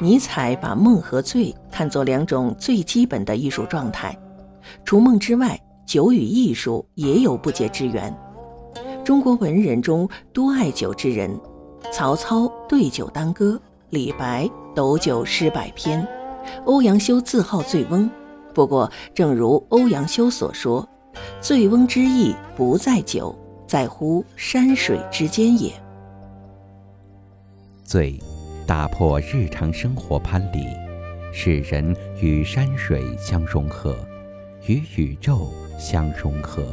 尼采把梦和醉看作两种最基本的艺术状态，除梦之外，酒与艺术也有不解之缘。中国文人中多爱酒之人，曹操对酒当歌，李白斗酒诗百篇，欧阳修自号醉翁。不过，正如欧阳修所说：“醉翁之意不在酒，在乎山水之间也。”醉。打破日常生活藩篱，使人与山水相融合，与宇宙相融合。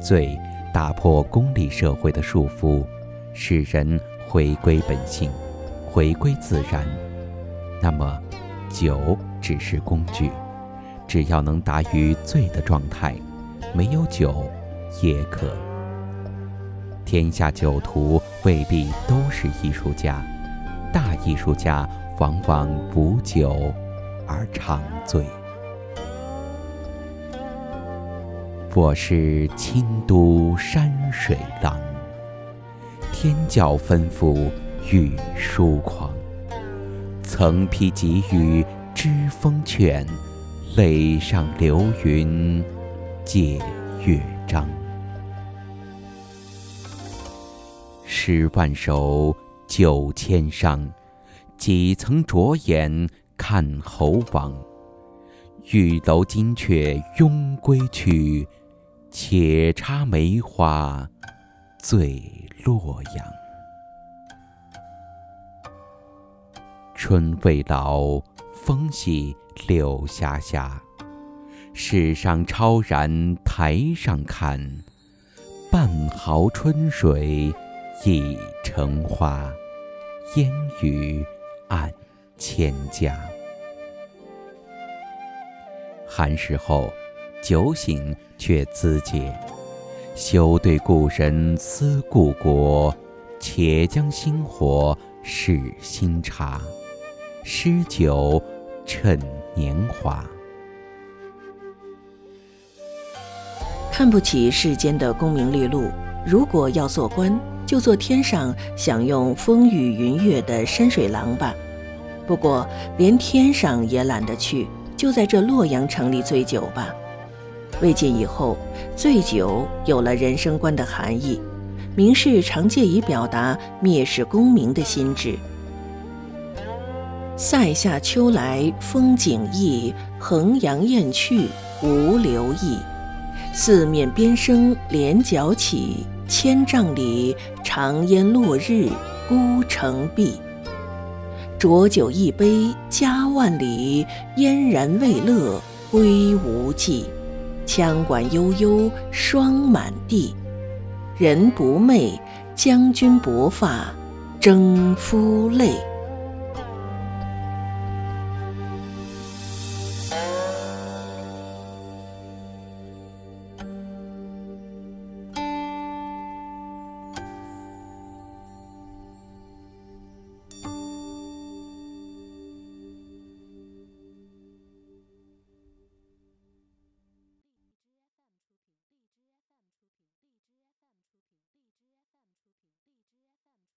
醉打破功利社会的束缚，使人回归本性，回归自然。那么，酒只是工具，只要能达于醉的状态，没有酒也可。天下酒徒未必都是艺术家。大艺术家往往不酒而长醉。我是清都山水郎，天教吩咐欲疏狂。曾披急雨知风泉，垒上流云借乐章。诗万首。九千觞，几曾着眼看侯王？玉楼金阙拥归去，且插梅花醉洛阳。春未老，风细柳下下。世上超然台上看，半壕春水已成花。烟雨暗千家。寒食后，酒醒却自解。休对故人思故国，且将新火试新茶。诗酒趁年华。看不起世间的功名利禄，如果要做官。就坐天上享用风雨云月的山水郎吧。不过连天上也懒得去，就在这洛阳城里醉酒吧。魏晋以后，醉酒有了人生观的含义，名士常借以表达蔑视功名的心志。塞下秋来风景异，衡阳雁去无留意。四面边声连角起。千丈里，长烟落日孤城闭。浊酒一杯家万里，燕然未勒归无计。羌管悠悠霜满地，人不寐，将军薄发征夫泪。